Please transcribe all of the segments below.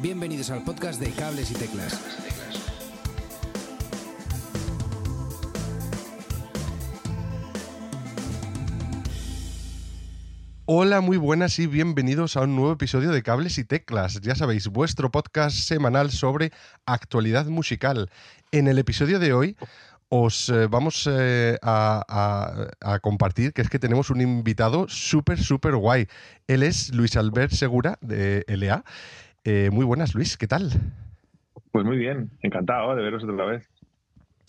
Bienvenidos al podcast de Cables y Teclas. Hola, muy buenas y bienvenidos a un nuevo episodio de Cables y Teclas. Ya sabéis, vuestro podcast semanal sobre actualidad musical. En el episodio de hoy os eh, vamos eh, a, a- a compartir que es que tenemos un invitado súper, súper guay. Él es Luis Albert Segura de LA. Eh, muy buenas, Luis, ¿qué tal? Pues muy bien, encantado de veros otra vez.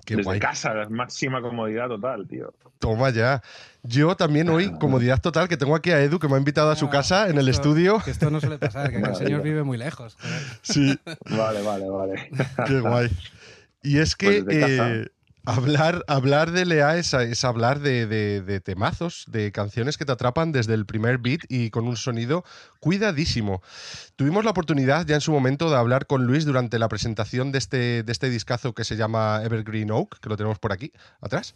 Qué Desde guay. casa, la máxima comodidad total, tío. Toma ya. Yo también hoy, comodidad total, que tengo aquí a Edu, que me ha invitado a su Ah, casa en el estudio. Que esto no suele pasar, que el señor vive muy lejos. joder. Sí, Vale, vale, vale. Qué guay. Y es que Pues eh, hablar, hablar de Lea es, es hablar de, de- de temazos, de canciones que te atrapan desde el primer beat y con un sonido cuidadísimo. Tuvimos la oportunidad ya en su momento de hablar con Luis durante la presentación de este, de este discazo que se llama Evergreen Oak, que lo tenemos por aquí, atrás,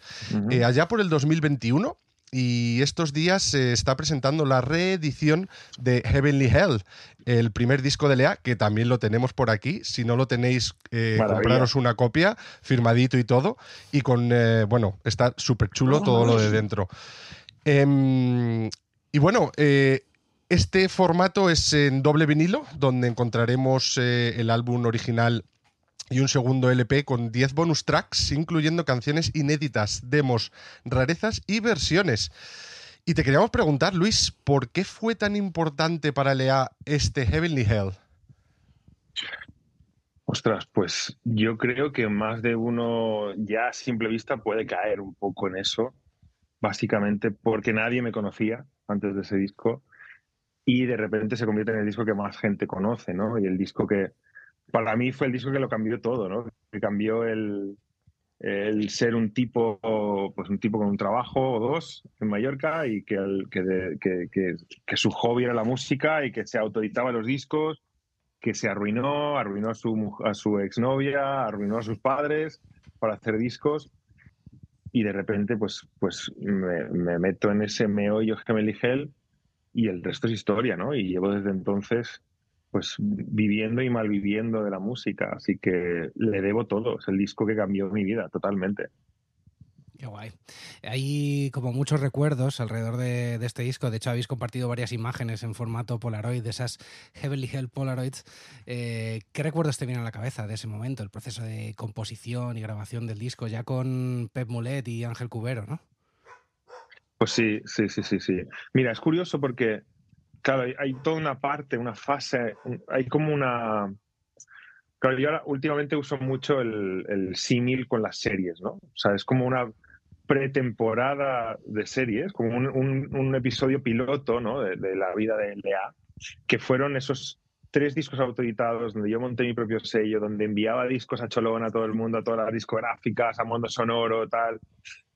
eh, allá por el 2021. Y estos días se está presentando la reedición de Heavenly Hell, el primer disco de Lea, que también lo tenemos por aquí. Si no lo tenéis, eh, compraros una copia, firmadito y todo. Y con, eh, bueno, está súper chulo todo lo de dentro. Em, y bueno, eh, este formato es en doble vinilo, donde encontraremos eh, el álbum original y un segundo LP con 10 bonus tracks, incluyendo canciones inéditas, demos, rarezas y versiones. Y te queríamos preguntar, Luis, ¿por qué fue tan importante para Lea este Heavenly Hell? Ostras, pues yo creo que más de uno ya a simple vista puede caer un poco en eso, básicamente porque nadie me conocía antes de ese disco y de repente se convierte en el disco que más gente conoce, ¿no? Y el disco que para mí fue el disco que lo cambió todo, ¿no? Que cambió el, el ser un tipo, pues un tipo con un trabajo o dos en Mallorca y que, el- que, de- que- que- que su hobby era la música y que se autoeditaba los discos que se arruinó, arruinó a su, a su exnovia, arruinó a sus padres para hacer discos y de repente pues, pues me, me meto en ese meollo Gemelli Hell y el resto es historia, ¿no? Y llevo desde entonces pues viviendo y malviviendo de la música, así que le debo todo, es el disco que cambió mi vida totalmente. Qué guay. Hay como muchos recuerdos alrededor de, de este disco. De hecho, habéis compartido varias imágenes en formato Polaroid, de esas Heavenly Hell Polaroids. Eh, ¿Qué recuerdos te vienen a la cabeza de ese momento? El proceso de composición y grabación del disco, ya con Pep Mulet y Ángel Cubero, ¿no? Pues sí, sí, sí, sí, sí. Mira, es curioso porque, claro, hay, toda una parte, una fase, hay como una... Claro, yo ahora últimamente uso mucho el, el símil con las series, ¿no? O sea, es como una pretemporada de series, como un, episodio piloto, ¿no? De, la vida de Lea, que fueron esos tres discos autoeditados donde yo monté mi propio sello, donde enviaba discos a Cholón, a todo el mundo, a todas las discográficas, a Mundo Sonoro, tal.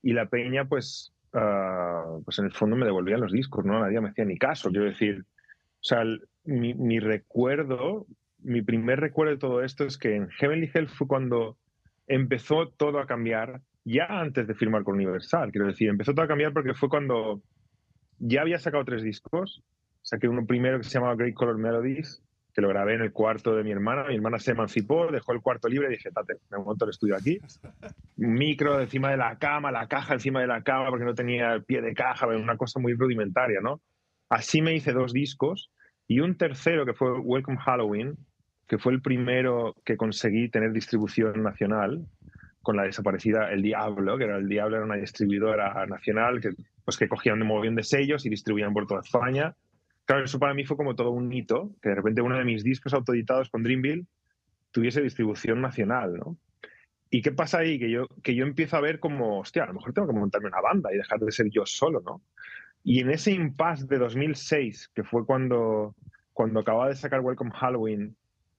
Y la peña, pues, ah, pues en el fondo me devolvían los discos, ¿no? Nadie me hacía ni caso. Quiero decir, o sea, mi, mi recuerdo, mi primer recuerdo de todo esto es que en Heavenly Hell fue cuando empezó todo a cambiar, ya antes de firmar con Universal. Quiero decir, empezó todo a cambiar porque fue cuando ya había sacado tres discos. Saqué uno primero que se llamaba Great Color Melodies, que lo grabé en el cuarto de mi hermana. Mi hermana se emancipó, dejó el cuarto libre y dije, tate, me monto el estudio aquí micro encima de la cama, la caja encima de la cama porque no tenía el pie de caja, una cosa muy rudimentaria, ¿no? Así me hice dos discos y un tercero que fue Welcome Halloween, que fue el primero que conseguí tener distribución nacional con la desaparecida El Diablo, que era El Diablo, era una distribuidora nacional que, pues, que cogían de mogollón de sellos y distribuían por toda España. Claro, eso para mí fue como todo un hito, que de repente uno de mis discos autoeditados con Dreamville tuviese distribución nacional, ¿no? ¿Y qué pasa ahí? Que yo, que yo empiezo a ver como, hostia, a lo mejor tengo que montarme una banda y dejar de ser yo solo, ¿no? Y en ese impasse de 2006, que fue cuando, cuando acababa de sacar Welcome Halloween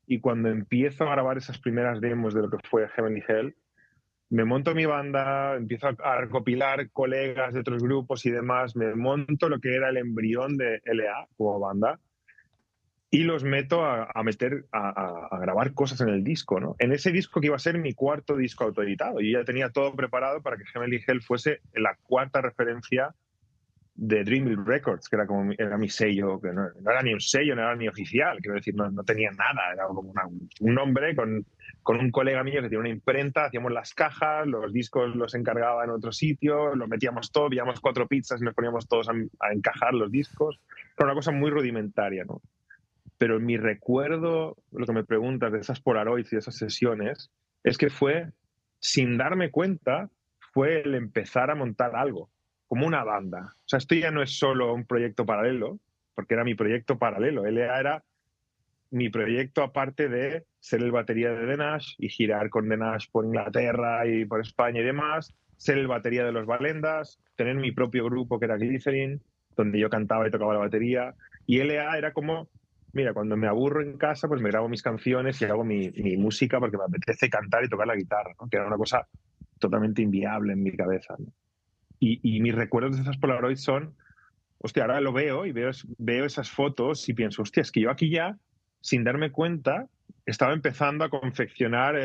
y cuando empiezo a grabar esas primeras demos de lo que fue Heavenly Hell, me monto mi banda, empiezo a, recopilar colegas de otros grupos y demás, me monto lo que era el embrión de LA como banda y los meto a, a meter, a, a- grabar cosas en el disco, ¿no? En ese disco que iba a ser mi cuarto disco autoeditado. Yo ya tenía todo preparado para que Heavenly Hell fuese la cuarta referencia de Dreamville Records, que era como era mi sello, que no, era ni un sello, no era ni oficial, quiero decir, no, no tenía nada, era como un nombre con, con, un colega mío que tiene una imprenta, hacíamos las cajas, los discos los encargaba en otro sitio, lo metíamos todo, veíamos cuatro pizzas y nos poníamos todos a, encajar los discos, era una cosa muy rudimentaria, ¿no? Pero mi recuerdo, lo que me preguntas de esas Polaroids y esas sesiones, es que fue, sin darme cuenta, fue el empezar a montar algo como una banda. O sea, esto ya no es solo un proyecto paralelo, porque era mi proyecto paralelo. LA era mi proyecto aparte de ser el batería de The Nash y girar con The Nash por Inglaterra y por España y demás, ser el batería de los Valendas, tener mi propio grupo que era Glycerin, donde yo cantaba y tocaba la batería. Y LA era como, mira, cuando me aburro en casa, pues me grabo mis canciones y hago mi, música porque me apetece cantar y tocar la guitarra, que era una cosa totalmente inviable en mi cabeza. ¿no? Y, mis recuerdos de esas Polaroids son, hostia, ahora lo veo y veo, veo esas fotos y pienso, hostia, es que yo aquí ya, sin darme cuenta, estaba empezando a confeccionar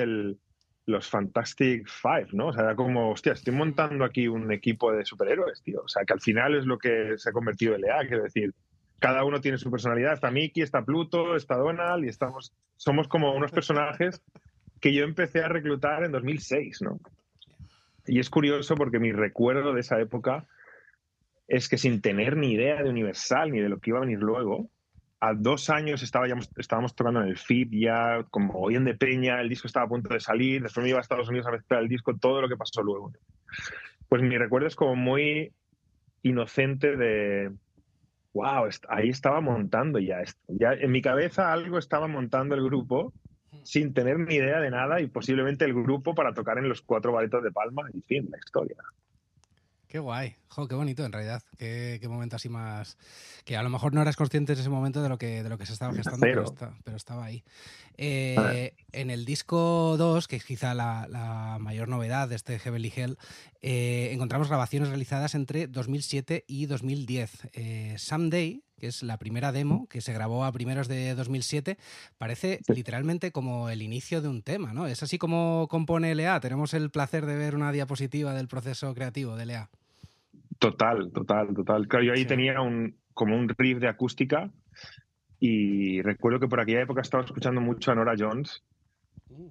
los Fantastic Five, ¿no? O sea, era como, hostia, estoy montando aquí un equipo de superhéroes, tío. O sea, que al final es lo que se ha convertido en LA, quiero decir, cada uno tiene su personalidad. Está Mickey, está Pluto, está Donald y estamos, somos como unos personajes que yo empecé a reclutar en 2006, ¿no? Y es curioso porque mi recuerdo de esa época es que sin tener ni idea de Universal ni de lo que iba a venir luego, a dos años estábamos, estábamos tocando en el FIP ya, como hoy en de Peña, el disco estaba a punto de salir, después me iba a Estados Unidos a mezclar el disco, todo lo que pasó luego. Pues mi recuerdo es como muy inocente de, wow, ahí estaba montando ya esto. Ya en mi cabeza algo estaba montando el grupo sin tener ni idea de nada y posiblemente el grupo para tocar en los cuatro baritos de Palma y fin, la historia. Qué guay, qué bonito en realidad, qué, momento así más... que a lo mejor no eras consciente en ese momento de lo que, de lo que se estaba gestando, pero, estaba ahí. Eh, en el disco 2, que es quizá la, mayor novedad de este Heavenly Hell, eh, encontramos grabaciones realizadas entre 2007 y 2010. Eh, Someday, que es la primera demo que se grabó a primeros de 2007, parece literalmente como el inicio de un tema, ¿no? Es así como compone LA. Tenemos el placer de ver una diapositiva del proceso creativo de LA. Total, total, total. Claro, yo ahí tenía un, como un riff de acústica y recuerdo que por aquella época estaba escuchando mucho a Nora Jones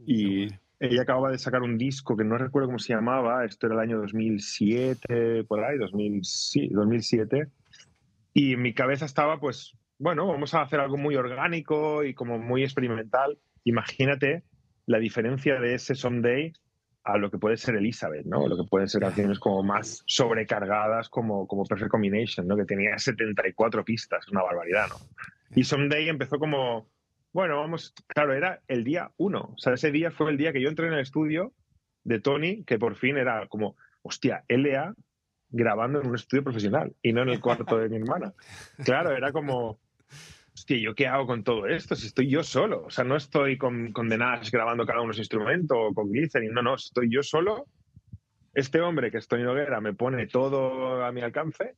y ella acababa de sacar un disco que no recuerdo cómo se llamaba, esto era el año 2007, por ahí, 2007 y en mi cabeza estaba, pues, bueno, vamos a hacer algo muy orgánico y como muy experimental. Imagínate la diferencia de ese Someday a lo que puede ser Elizabeth, ¿no? Lo que pueden ser canciones como más sobrecargadas, como, como Perfect Combination, ¿no? Que tenía 74 pistas, una barbaridad, ¿no? Y Someday empezó como, bueno, vamos, claro, era el día uno. O sea, ese día fue el día que yo entré en el estudio de Tony, que por fin era como, hostia, LA grabando en un estudio profesional y no en el cuarto de mi hermana. Claro, era como, hostia, ¿yo qué hago con todo esto? Si estoy yo solo, o sea, no estoy con, con The Nash grabando cada uno de los instrumentos o con Glycerin, no, no, estoy yo solo. Este hombre que estoy en hoguera me pone todo a mi alcance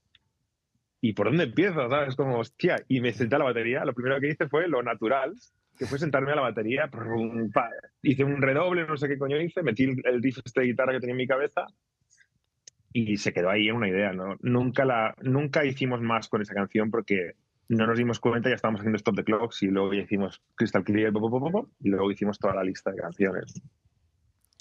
¿y por dónde empiezo? ¿Sabes? Como, hostia, y me senté a la batería. Lo primero que hice fue lo natural, que fue sentarme a la batería. Hice un redoble, no sé qué coño hice, metí el riff este de guitarra que tenía en mi cabeza y se quedó ahí una idea. ¿no? Nunca, la, nunca hicimos más con esa canción porque no nos dimos cuenta, ya estábamos haciendo Stop the Clocks y luego ya hicimos Crystal Clear y luego hicimos toda la lista de canciones.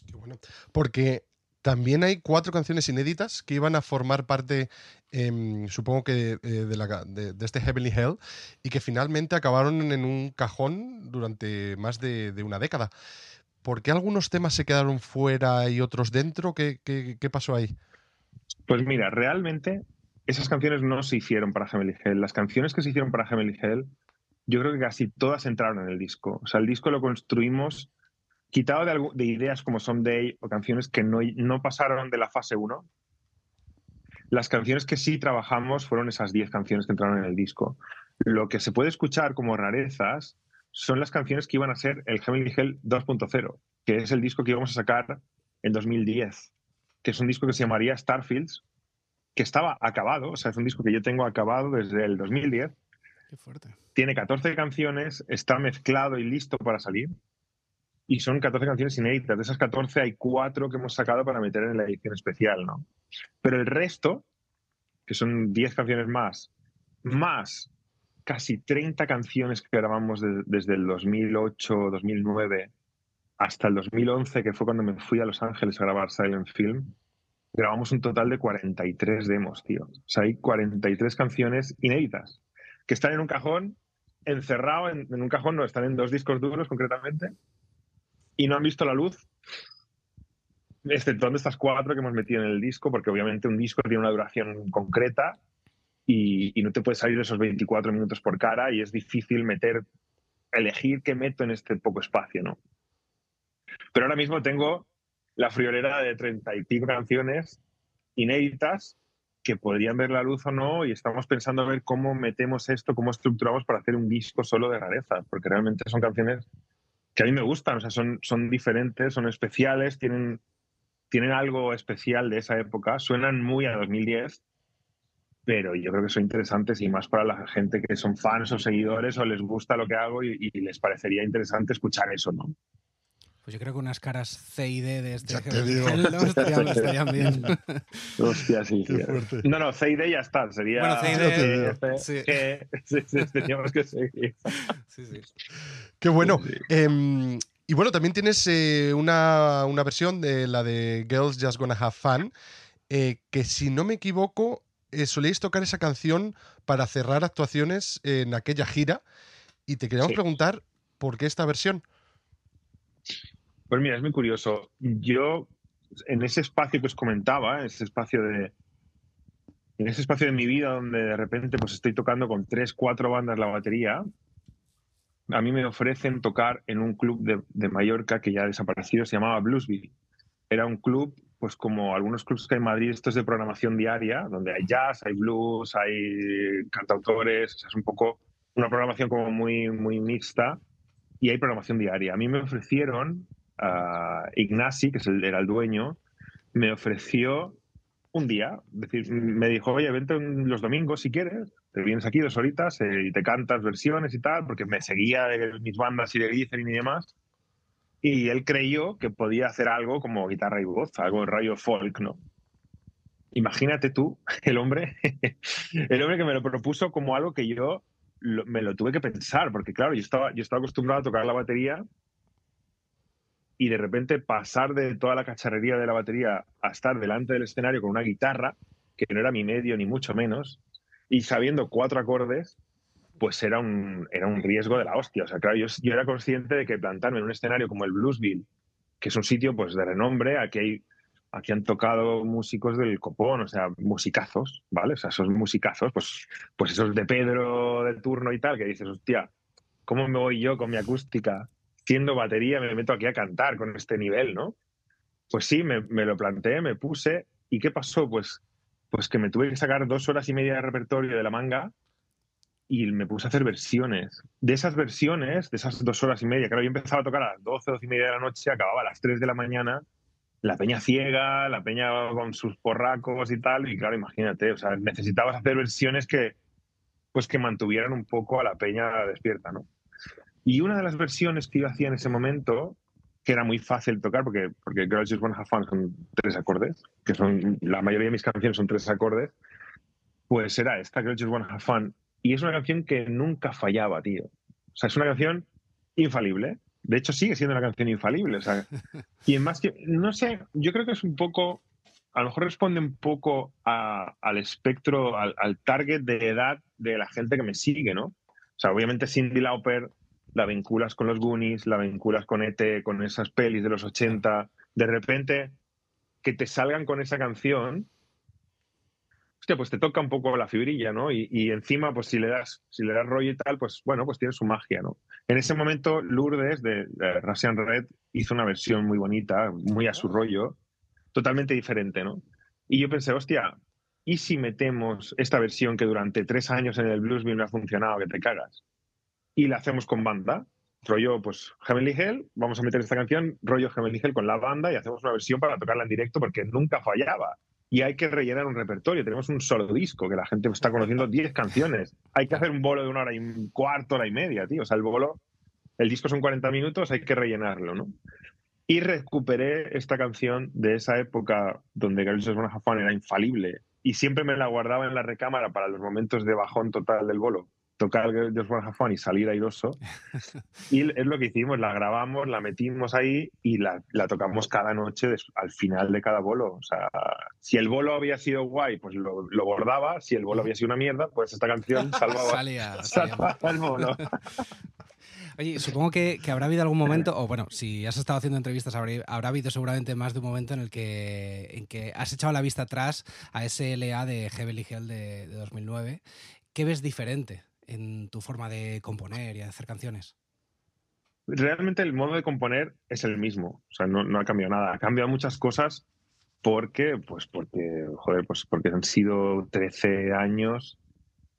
Qué bueno. Porque también hay cuatro canciones inéditas que iban a formar parte, em, supongo que eh, de, la, de, este Heavenly Hell, y que finalmente acabaron en un cajón durante más de, de una década. ¿Por qué algunos temas se quedaron fuera y otros dentro? ¿Qué, qué, qué pasó ahí? Pues mira, realmente esas canciones no se hicieron para Heavenly Hell. Las canciones que se hicieron para Heavenly Hell, yo creo que casi todas entraron en el disco. O sea, el disco lo construimos quitado de, ideas como Someday o canciones que no, no pasaron de la fase 1. Las canciones que sí trabajamos fueron esas 10 canciones que entraron en el disco. Lo que se puede escuchar como rarezas son las canciones que iban a ser el Heavenly Hell 2.0, que es el disco que íbamos a sacar en 2010 que es un disco que se llamaría Starfields, que estaba acabado, o sea, es un disco que yo tengo acabado desde el 2010. Qué fuerte. Tiene 14 canciones, está mezclado y listo para salir. Y son 14 canciones inéditas. De esas 14 hay cuatro que hemos sacado para meter en la edición especial, ¿no? Pero el resto, que son 10 canciones más, más casi 30 canciones que grabamos desde el 2008, 2009 hasta el 2011, que fue cuando me fui a Los Ángeles a grabar Silent Film, grabamos un total de 43 demos, tío. O sea, hay 43 canciones inéditas que están en un cajón, encerrado en, un cajón, no, están en dos discos duros concretamente, y no han visto la luz, exceptuando estas cuatro que hemos metido en el disco, porque obviamente un disco tiene una duración concreta y, y no te puedes salir esos 24 minutos por cara y es difícil meter, elegir qué meto en este poco espacio, ¿no? Pero ahora mismo tengo la friolera de treinta y pico canciones inéditas que podrían ver la luz o no y estamos pensando a ver cómo metemos esto, cómo estructuramos para hacer un disco solo de rareza, porque realmente son canciones que a mí me gustan, o sea, son, son diferentes, son especiales, tienen, tienen algo especial de esa época, suenan muy a 2010, pero yo creo que son interesantes y más para la gente que son fans o seguidores o les gusta lo que hago y les parecería interesante escuchar eso, ¿no? Pues yo creo que unas caras C y D de este estarían, estarían bien. Hostia, sí. No, no, C y D ya está. Sería. Bueno, C y D, sí. G, sí, sí, teníamos que seguir. Sí, sí. Qué bueno. Sí. Em, y bueno, también tienes eh, una, una versión de la de Girls Just Gonna Have Fun, eh, que si no me equivoco, eh, soléis tocar esa canción para cerrar actuaciones en aquella gira. Y te queríamos Sí. preguntar por qué esta versión. Pues mira, es muy curioso. Yo, en ese espacio que os comentaba, ese espacio de. En ese espacio de mi vida donde de repente pues estoy tocando con tres, cuatro bandas la batería, a mí me ofrecen tocar en un club de, de Mallorca que ya ha desaparecido, se llamaba Bluesville. Era un club, pues como algunos clubs que hay en Madrid, estos de programación diaria, donde hay jazz, hay blues, hay cantautores, o sea, es un poco una programación como muy, muy mixta y hay programación diaria. A mí me ofrecieron, a Ignasi, que era el dueño, me ofreció un día, decir, me dijo, oye, vente los domingos si quieres, te vienes aquí dos horitas eh, y te cantas versiones y tal, porque me seguía de mis bandas y de Glycerin y demás. Y él creyó que podía hacer algo como guitarra y voz, algo rayo folk, ¿no? Imagínate tú, el hombre, el hombre que me lo propuso como algo que yo me lo tuve que pensar, porque claro, yo estaba, yo estaba acostumbrado a tocar la batería y de repente pasar de toda la cacharrería de la batería a estar delante del escenario con una guitarra, que no era mi medio ni mucho menos, y sabiendo cuatro acordes, pues era un, era un riesgo de la hostia. O sea, claro, yo, era consciente de que plantarme en un escenario como el Bluesville, que es un sitio pues de renombre, aquí hay aquí han tocado músicos del copón, o sea, musicazos, ¿vale? O sea, esos musicazos, pues, pues esos de Pedro del turno y tal, que dices, hostia, ¿cómo me voy yo con mi acústica siendo batería, me meto aquí a cantar con este nivel, ¿no? Pues sí, me, lo planteé, me puse. ¿Y qué pasó? Pues, pues que me tuve que sacar dos horas y media de repertorio de la manga y me puse a hacer versiones. De esas versiones, de esas dos horas y media, claro, yo empezaba a tocar a las 12, 12 y media de la noche, acababa a las 3 de la mañana, la peña ciega, la peña con sus porracos y tal, y claro, imagínate, o sea, necesitabas hacer versiones que, pues que mantuvieran un poco a la peña despierta, ¿no? Y una de las versiones que yo hacía en ese momento, que era muy fácil tocar, porque, porque Girls Just Wanna Have Fun son tres acordes, que son, la mayoría de mis canciones son tres acordes, pues era esta, Girls Just Wanna Have Fun. Y es una canción que nunca fallaba, tío. O sea, es una canción infalible. De hecho, sigue siendo una canción infalible. O sea, y en más que, no sé, yo creo que es un poco, a lo mejor responde un poco a- al espectro, al, al target de edad de la gente que me sigue, ¿no? O sea, obviamente Cindy Lauper la vinculas con los Goonies, la vinculas con ET, con esas pelis de los 80. De repente, que te salgan con esa canción, hostia, pues te toca un poco la fibrilla, ¿no? Y, encima, pues si le das, si le das rollo y tal, pues bueno, pues tiene su magia, ¿no? En ese momento, Lourdes de, de Red hizo una versión muy bonita, muy a su rollo, totalmente diferente, ¿no? Y yo pensé, hostia, ¿y si metemos esta versión que durante tres años en el Bluesville no ha funcionado, que te cagas? Y la hacemos con banda, rollo, pues Heavenly Hell, vamos a meter esta canción, rollo Heavenly Hell con la banda y hacemos una versión para tocarla en directo porque nunca fallaba. Y hay que rellenar un repertorio. Tenemos un solo disco que la gente está conociendo 10 canciones. Hay que hacer un bolo de una hora y un cuarto, hora y media, tío. O sea, el bolo, el disco son 40 minutos, hay que rellenarlo, ¿no? Y recuperé esta canción de esa época donde Girls Just Wanna Have Fun era infalible y siempre me la guardaba en la recámara para los momentos de bajón total del bolo tocar Just Wanna Have Fun y salir airoso. y es lo que hicimos, la grabamos, la metimos ahí y la, la tocamos cada noche al final de cada bolo. O sea, si el bolo había sido guay, pues lo, lo bordaba. Si el bolo había sido una mierda, pues esta canción salvaba, Salía, salvaba el bolo. Oye, supongo que, que, habrá habido algún momento, o bueno, si has estado haciendo entrevistas, habrá, habrá, habido seguramente más de un momento en el que, en que has echado la vista atrás a ese LA de Heavenly Hell de, de 2009. ¿Qué ves diferente en tu forma de componer y de hacer canciones? Realmente el modo de componer es el mismo, o sea, no, ha cambiado nada. Ha cambiado muchas cosas porque, pues porque, joder, pues porque han sido 13 años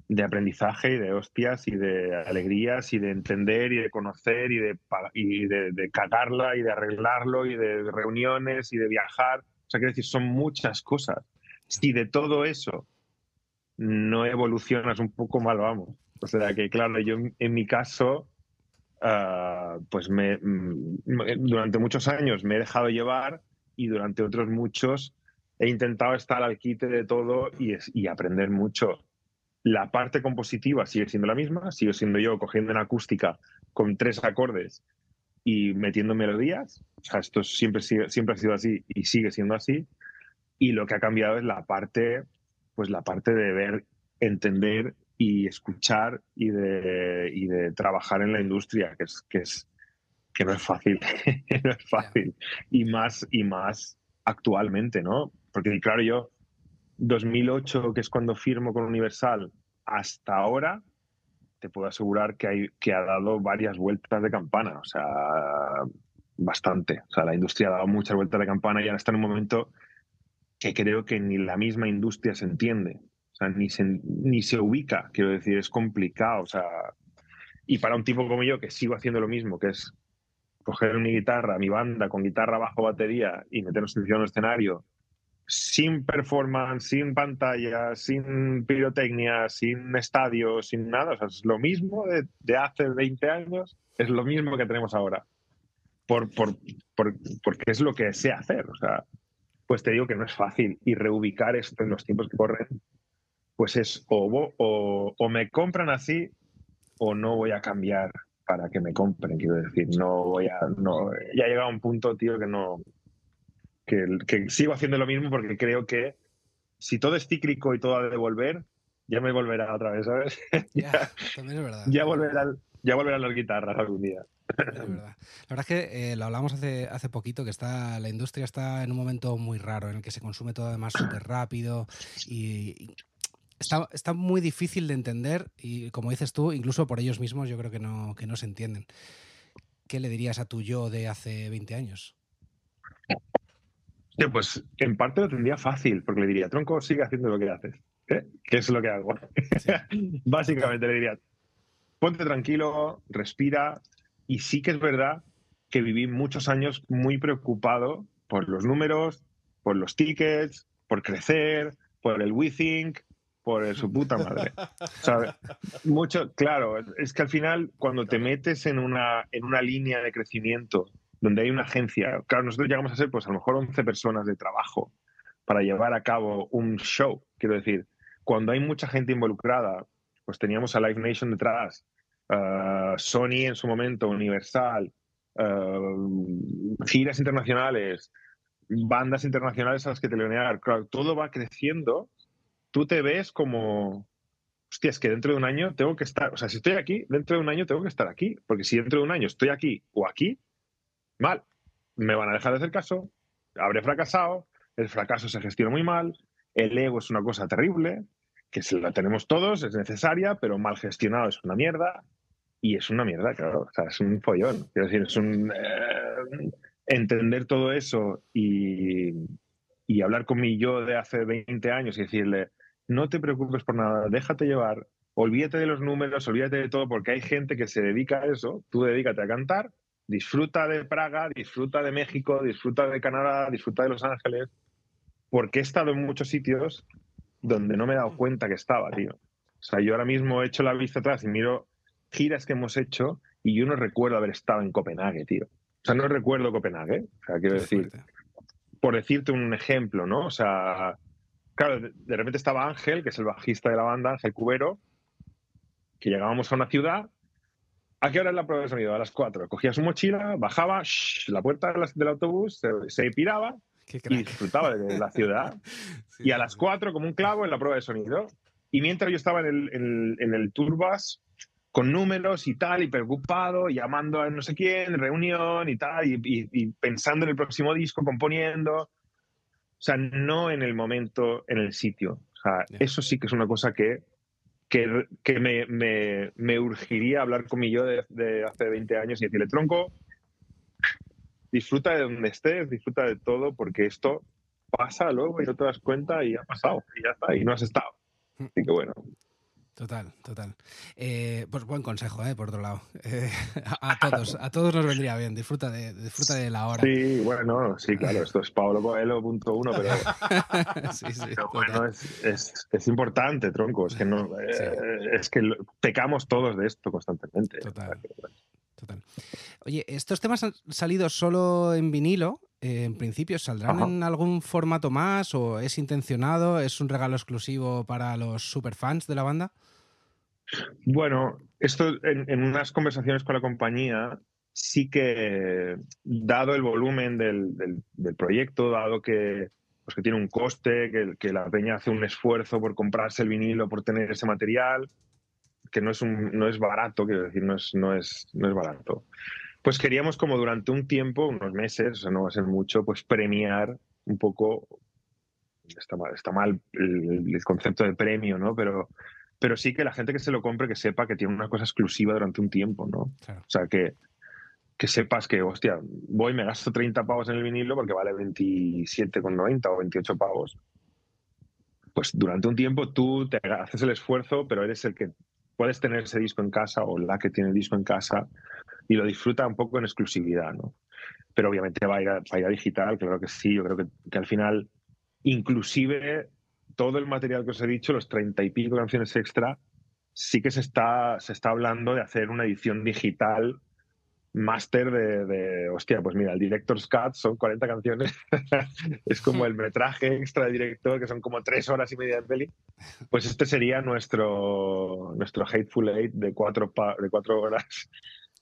de aprendizaje y de hostias y de alegrías y de entender y de conocer y de, y de cagarla y de arreglarlo y de reuniones y de viajar. O sea, quiero decir, son muchas cosas. Si de todo eso no evolucionas un poco mal, vamos. O sea que, claro, yo en mi caso, uh, pues me, durante muchos años me he dejado llevar y durante otros muchos he intentado estar al quite de todo y, y aprender mucho. La parte compositiva sigue siendo la misma, sigo siendo yo cogiendo en acústica con tres acordes y metiendo melodías. O sea, esto siempre, siempre ha sido así y sigue siendo así. Y lo que ha cambiado es la parte, pues la parte de ver, entender y escuchar y de, y de trabajar en la industria, que es, que es que no es fácil, no es fácil. Y más, y más actualmente, ¿no? Porque claro, yo 2008, que es cuando firmo con Universal, hasta ahora, te puedo asegurar que, hay, que ha dado varias vueltas de campana, o sea, bastante. O sea, la industria ha dado muchas vueltas de campana y ahora está en un momento que creo que ni la misma industria se entiende. O sea, ni se, ni se ubica, quiero decir, es complicado. O sea, y para un tipo como yo, que sigo haciendo lo mismo, que es coger mi guitarra, mi banda, con guitarra bajo batería y meternos en el escenario, sin performance, sin pantalla, sin pirotecnia, sin estadio, sin nada. O sea, es lo mismo de, de, hace 20 años, es lo mismo que tenemos ahora. Por, por, por, porque es lo que sé hacer. O sea, pues te digo que no es fácil. Y reubicar esto en los tiempos que corren, pues es o, o, o me compran así o no voy a cambiar para que me compren, quiero decir, no voy a, no, ya ha llegado a un punto, tío, que no, que, que, sigo haciendo lo mismo porque creo que si todo es cíclico y todo ha de volver, ya me volverá otra vez, ¿sabes? ya, también es verdad. Ya volverán, ya volverán las guitarras algún día. Es verdad. La verdad es que eh, lo hablamos hace, hace poquito, que está, la industria está en un momento muy raro, en el que se consume todo además súper rápido y Está, está, muy difícil de entender y, como dices tú, incluso por ellos mismos yo creo que no, que no se entienden. ¿Qué le dirías a tu yo de hace 20 años? Sí, pues en parte lo tendría fácil, porque le diría, tronco, sigue haciendo lo que haces. ¿eh? ¿Qué es lo que hago? Sí. Básicamente le diría, ponte tranquilo, respira. Y sí que es verdad que viví muchos años muy preocupado por los números, por los tickets, por crecer, por el WeThink, por su puta madre. Sea, mucho, claro, es que al final cuando te metes en una, en una línea de crecimiento donde hay una agencia, claro, nosotros llegamos a ser pues a lo mejor 11 personas de trabajo para llevar a cabo un show, quiero decir, cuando hay mucha gente involucrada, pues teníamos a Live Nation detrás, Sony en su momento, Universal, uh, giras internacionales, bandas internacionales a las que teleonear, claro, todo va creciendo tú te ves como, hostia, es que dentro de un año tengo que estar, o sea, si estoy aquí, dentro de un año tengo que estar aquí, porque si dentro de un año estoy aquí o aquí, mal, me van a dejar de hacer caso, habré fracasado, el fracaso se gestiona muy mal, el ego es una cosa terrible, que se la tenemos todos, es necesaria, pero mal gestionado es una mierda, y es una mierda, claro, o sea, es un follón, quiero decir, es un... Eh, entender todo eso y, y hablar con mi yo de hace 20 años y decirle, no te preocupes por nada, déjate llevar, olvídate de los números, olvídate de todo, porque hay gente que se dedica a eso, tú dedícate a cantar, disfruta de Praga, disfruta de México, disfruta de Canadá, disfruta de Los Ángeles, porque he estado en muchos sitios donde no me he dado cuenta que estaba, tío. O sea, yo ahora mismo he hecho la vista atrás y miro giras que hemos hecho y yo no recuerdo haber estado en Copenhague, tío. O sea, no recuerdo Copenhague. O sea, quiero decir, por decirte un ejemplo, ¿no? O sea, claro, de, de repente estaba Ángel, que es el bajista de la banda, Ángel Cubero, que llegábamos a una ciudad. ¿A qué hora es la prueba de sonido? A las 4. Cogía su mochila, bajaba, shh, la puerta del, autobús, se, se piraba y disfrutaba de la ciudad. Sí, y a las sí. 4, como un clavo, en la prueba de sonido. Y mientras yo estaba en el, en, en el tourbus con números y tal, y preocupado, llamando a no sé quién, reunión y tal, y, y- y pensando en el próximo disco, componiendo. O sea, no en el momento, en el sitio. O sea, eso sí que es una cosa que, que, que me, me, me urgiría hablar con mi yo de, de hace 20 años y decirle, tronco, disfruta de donde estés, disfruta de todo, porque esto pasa luego y no te das cuenta y ha pasado, y ya está, y no has estado. Así que bueno. Total, total. Eh, pues buen consejo, ¿eh? por otro lado. Eh, a, a todos, a todos nos vendría bien. Disfruta de, disfruta de la hora. Sí, bueno, sí, claro, esto es Pablo Coelho punto uno, pero, sí, sí, pero total. bueno, es, es, es importante, tronco, es que no, eh, Sí. es que pecamos todos de esto constantemente. Total. Total. Oye, ¿estos temas han salido solo en vinilo? Eh, en principio, ¿saldrán Ajá. en algún formato más o es intencionado? ¿Es un regalo exclusivo para los superfans de la banda? Bueno, esto en, en unas conversaciones con la compañía sí que, dado el volumen del, del- del proyecto, dado que, pues que tiene un coste, que, que la peña hace un esfuerzo por comprarse el vinilo, por tener ese material, que no es, un, no es barato, quiero decir, no es, no, es, no es barato. Pues queríamos como durante un tiempo, unos meses, o sea, no va a ser mucho, pues premiar un poco, está mal, está mal el, el concepto de premio, ¿no? Pero pero sí que la gente que se lo compre que sepa que tiene una cosa exclusiva durante un tiempo, ¿no? Claro. O sea, que, que sepas que, hostia, voy me gasto 30 pavos en el vinilo porque vale 27,90 o 28 pavos. Pues durante un tiempo tú te haces el esfuerzo, pero eres el que puedes tener ese disco en casa o la que tiene el disco en casa y lo disfruta un poco en exclusividad, ¿no? Pero obviamente va a ir a, va a, ir a digital, claro que sí, yo creo que, que al final, inclusive todo el material que os he dicho, los treinta y pico canciones extra, sí que se está, se está hablando de hacer una edición digital máster de, de, hostia, pues mira, el Director's Cut son 40 canciones, es como el metraje extra de director, que son como tres horas y media de peli. Pues este sería nuestro, nuestro Hateful Eight de cuatro, de cuatro horas.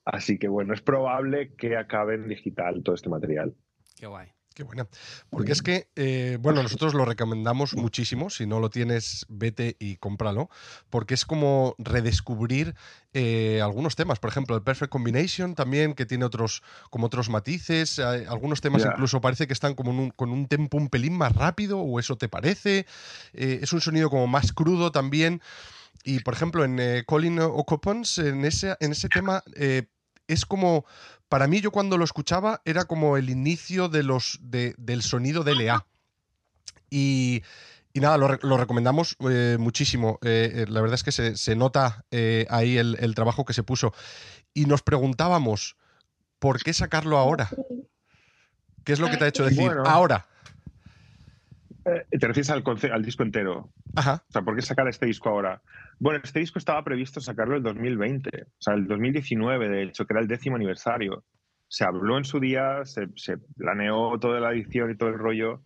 Así que bueno, es probable que acabe en digital todo este material. Qué guay. Qué buena. Porque es que, eh, bueno, nosotros lo recomendamos muchísimo. Si no lo tienes, vete y cómpralo. Porque es como redescubrir eh, algunos temas. Por ejemplo, el Perfect Combination también, que tiene otros, como otros matices. Algunos temas Yeah. incluso parece que están como en un- con un tempo un pelín más rápido, o eso te parece. Eh, es un sonido como más crudo también. Y, por ejemplo, en eh, Colin O'Coppons, en ese, en ese tema, eh, es como para mí, yo cuando lo escuchaba, era como el inicio de los, de- del sonido de LA. Y, y nada, lo, lo recomendamos eh, muchísimo. Eh, eh, la verdad es que se, se nota ahí el, el trabajo que se puso. Y nos preguntábamos, ¿por qué sacarlo ahora? ¿Qué es lo que te ha hecho decir Bueno. ahora? Eh, ¿Te refieres al, disco entero? Ajá, O sea, ¿por qué sacar este disco ahora? Bueno, este disco estaba previsto sacarlo el 2020, o sea, el 2019, de hecho, que era el décimo aniversario. Se habló en su día, se, se planeó toda la edición y todo el rollo,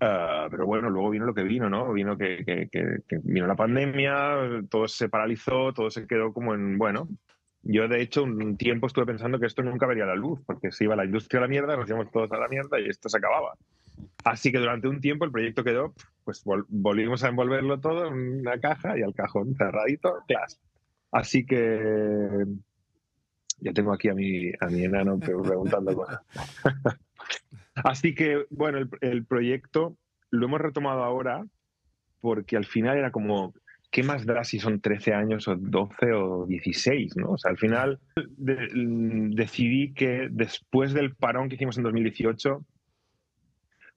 ah, pero bueno, luego vino lo que vino, ¿no? Vino que, que- que- que vino la pandemia, todo se paralizó, todo se quedó como en, bueno, yo de hecho un tiempo estuve pensando que esto nunca vería la luz, porque se iba la industria a la mierda, nos íbamos todos a la mierda y esto se acababa. Así que durante un tiempo el proyecto quedó, pues vol- volvimos a envolverlo todo en una caja y al cajón cerradito, clas. Así que ya tengo aquí a mi, a mi enano pre- preguntando cosas. Así que, bueno, el, el proyecto lo hemos retomado ahora porque al final era como, ¿qué más da si son 13 años o 12 o 16? ¿no? O sea, al final de- decidí que después del parón que hicimos en 2018,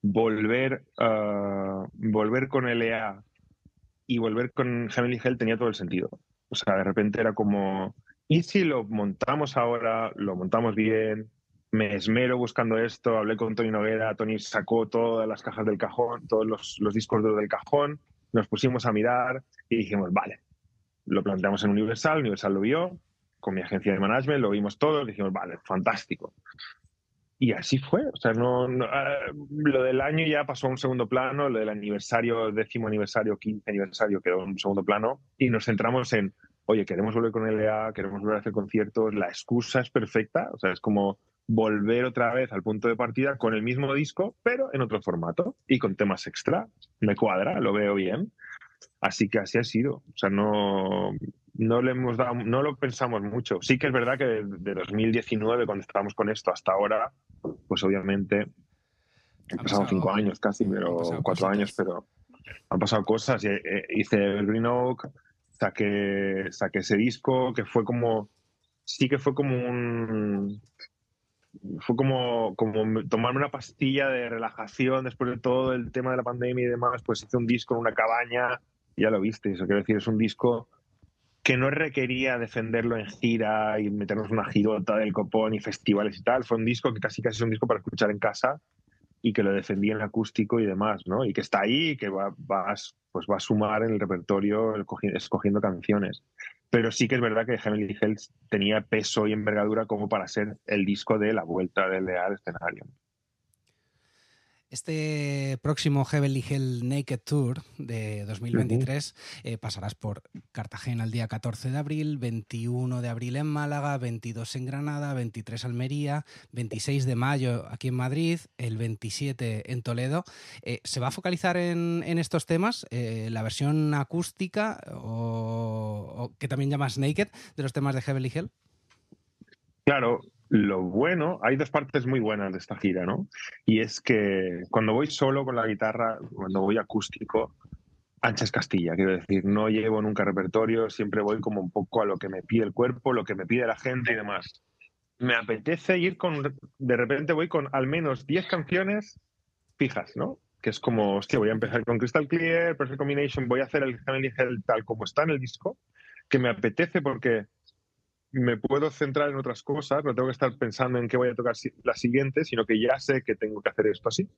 volver, ah, volver con LA y volver con Heavenly Hell tenía todo el sentido. O sea, de repente era como, ¿y si lo montamos ahora, lo montamos bien? Me esmero buscando esto, hablé con Tony Noguera, Tony sacó todas las cajas del cajón, todos los, los discos del cajón, nos pusimos a mirar y dijimos, vale, lo planteamos en Universal, Universal lo vio, con mi agencia de management lo vimos todos, dijimos, vale, fantástico. Y así fue. O sea, no, ah, lo del año ya pasó a un segundo plano, lo del aniversario, décimo aniversario, quince aniversario quedó en un segundo plano y nos centramos en, oye, queremos volver con LA, queremos volver a hacer conciertos, la excusa es perfecta, o sea, es como volver otra vez al punto de partida con el mismo disco, pero en otro formato y con temas extra. Me cuadra, lo veo bien. Así que así ha sido. O sea, no, no le hemos dado, no lo pensamos mucho. Sí que es verdad que de, 2019, cuando estábamos con esto hasta ahora, pues obviamente han pasado, cinco años casi, pero cuatro años, pero han pasado cosas. Eh, hice el Green Oak, saqué, saqué ese disco, que fue como, sí que fue como un, fue como, como tomarme una pastilla de relajación después de todo el tema de la pandemia y demás, pues hice un disco en una cabaña, ya lo viste, eso quiero decir, es un disco que no requería defenderlo en gira y meternos una girota del copón y festivales y tal. Fue un disco que casi casi es un disco para escuchar en casa y que lo defendía en acústico y demás, ¿no? Y que está ahí y que va, pues va a sumar en el repertorio escogiendo canciones. Pero sí que es verdad que Heavenly Health tenía peso y envergadura como para ser el disco de la vuelta del al escenario. Este próximo Heavenly Hell Naked Tour de 2023 eh, pasarás por Cartagena el día 14 de abril, 21 de abril en Málaga, 22 en Granada, 23 Almería, 26 de mayo aquí en Madrid, el 27 en Toledo. Eh, ¿Se va a focalizar en, estos temas? Eh, ¿La versión acústica o, o, que también llamas Naked de los temas de Heavenly Hell? Claro, lo bueno, hay dos partes muy buenas de esta gira, ¿no? Y es que cuando voy solo con la guitarra, cuando voy acústico, anchas Castilla, quiero decir, no llevo nunca repertorio, siempre voy como un poco a lo que me pide el cuerpo, lo que me pide la gente y demás. Me apetece ir con, de repente voy con al menos 10 canciones fijas, ¿no? Que es como, hostia, voy a empezar con Crystal Clear, Perfect Combination, voy a hacer el Hell tal como está en el disco, que me apetece porque me puedo centrar en otras cosas, no tengo que estar pensando en qué voy a tocar la siguiente, sino que ya sé que tengo que hacer esto así.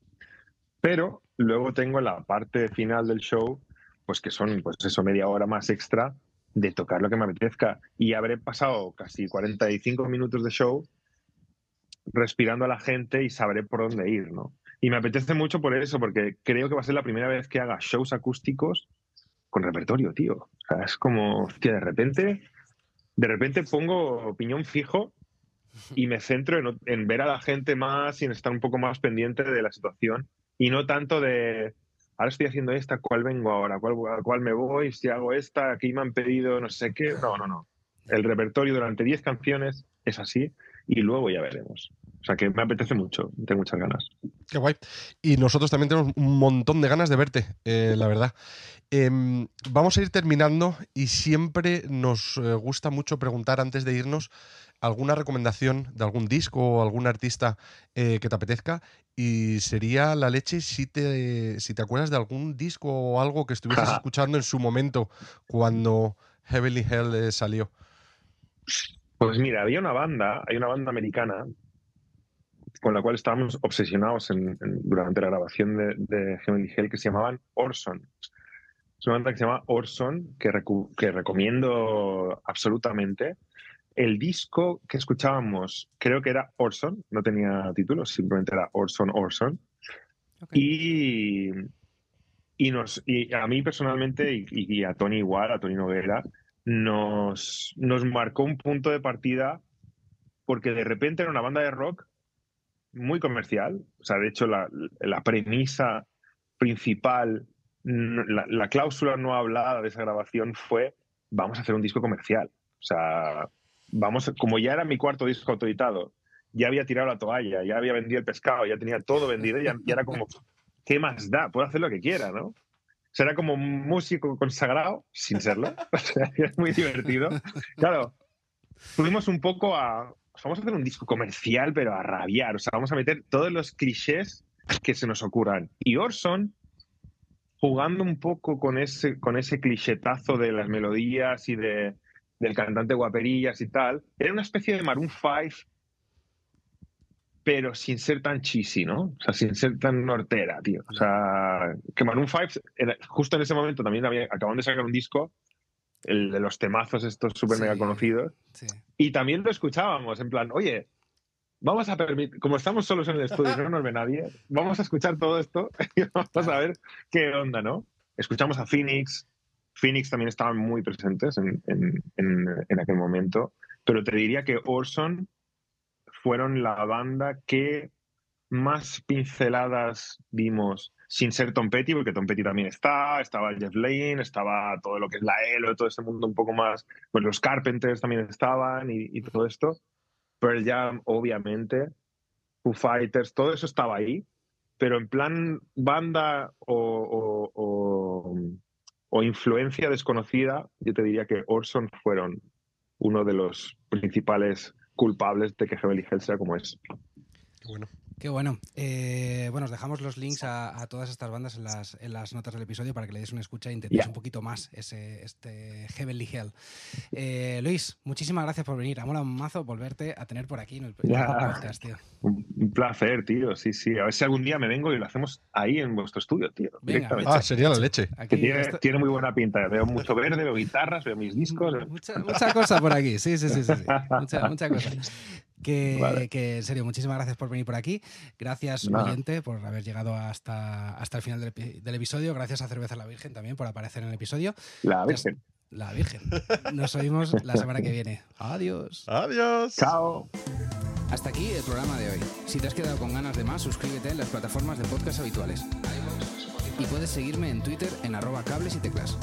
Pero luego tengo la parte final del show, pues que son, pues eso, media hora más extra de tocar lo que me apetezca. Y habré pasado casi 45 minutos de show respirando a la gente y sabré por dónde ir, ¿no? Y me apetece mucho por eso, porque creo que va a ser la primera vez que haga shows acústicos con repertorio, tío. O sea, es como, que de repente de repente pongo opinión fijo y me centro en, ver a la gente más y en estar un poco más pendiente de la situación y no tanto de ahora estoy haciendo esta, ¿cuál vengo ahora? ¿Cuál, ¿A cuál me voy? Si hago esta, aquí me han pedido no sé qué. No, no, no. El repertorio durante 10 canciones es así y luego ya veremos. O sea que me apetece mucho, tengo muchas ganas. Qué guay. Y nosotros también tenemos un montón de ganas de verte, eh, la verdad. Em, vamos a ir terminando y siempre nos eh, gusta mucho preguntar antes de irnos alguna recomendación de algún disco o algún artista eh, que te apetezca y sería la leche si te, si te acuerdas de algún disco o algo que estuvieses escuchando en su momento cuando Heavenly Hell salió. Pues mira, había una banda, hay una banda americana con la cual estábamos obsesionados durante la grabación de, de Heavenly Hell que se llamaban Orson. Es una banda que se llama Orson, que, que recomiendo absolutamente. El disco que escuchábamos, creo que era Orson, no tenía título, simplemente era Orson Orson. Y, y, nos, y a mí personalmente, y, a Tony igual, a Tony Noguera, nos, nos marcó un punto de partida porque de repente era una banda de rock muy comercial. O sea, de hecho, la, la premisa principal la, cláusula no hablada de esa grabación fue vamos a hacer un disco comercial. O sea, vamos, como ya era mi cuarto disco autorizado ya había tirado la toalla, ya había vendido el pescado, ya tenía todo vendido, y ya, era como, ¿qué más da? Puedo hacer lo que quiera, ¿no? Será como un músico consagrado, sin serlo. O sea, es muy divertido. Claro, fuimos un poco a, vamos a hacer un disco comercial, pero a rabiar. O sea, vamos a meter todos los clichés que se nos ocurran. Y Orson jugando un poco con ese, clichetazo de las melodías y de, del cantante guaperillas y tal, era una especie de Maroon 5, pero sin ser tan cheesy, ¿no? O sea, sin ser tan nortera, tío. O sea, que Maroon 5, justo en ese momento también había, de sacar un disco, el de los temazos estos súper mega conocidos, y también lo escuchábamos, en plan, oye, vamos a permitir, como estamos solos en el estudio no nos ve nadie, vamos a escuchar todo esto y vamos a ver qué onda, ¿no? Escuchamos a Phoenix. Phoenix también estaban muy presentes en, en, en, aquel momento, pero te diría que Orson fueron la banda que más pinceladas vimos sin ser Tom Petty, porque Tom Petty también está, estaba Jeff Lane, estaba todo lo que es la Elo, todo ese mundo un poco más, pues los Carpenters también estaban y, y todo esto. Pearl Jam, obviamente, Foo Fighters, todo eso estaba ahí, pero en plan banda o, o, influencia desconocida, yo te diría que Orson fueron uno de los principales culpables de que Heavenly Hell sea como es. Bueno. Qué bueno. Eh, bueno, os dejamos los links a, todas estas bandas en las, en las, notas del episodio para que le deis una escucha e intentéis un poquito más ese, este Heavenly Hell. Eh, Luis, muchísimas gracias por venir. Mola un mazo volverte a tener por aquí en el, podcast, tío. Un, placer, tío. Sí, sí. A ver si algún día me vengo y lo hacemos ahí en vuestro estudio, tío. ah, sería la leche. tiene, muy buena pinta. Veo mucho verde, veo guitarras, veo mis discos. Mucha, mucha cosa por aquí. Sí, sí, sí. sí, Mucha, mucha cosa. Que, que, en serio, muchísimas gracias por venir por aquí. Gracias, oyente, por haber llegado hasta, hasta el final del, episodio. Gracias a Cerveza la Virgen también por aparecer en el episodio. La Virgen. La Virgen. Nos oímos la semana que viene. Adiós. Adiós. Chao. Hasta aquí el programa de hoy. Si te has quedado con ganas de más, suscríbete en las plataformas de podcast habituales. Y puedes seguirme en Twitter en arroba cables y teclas.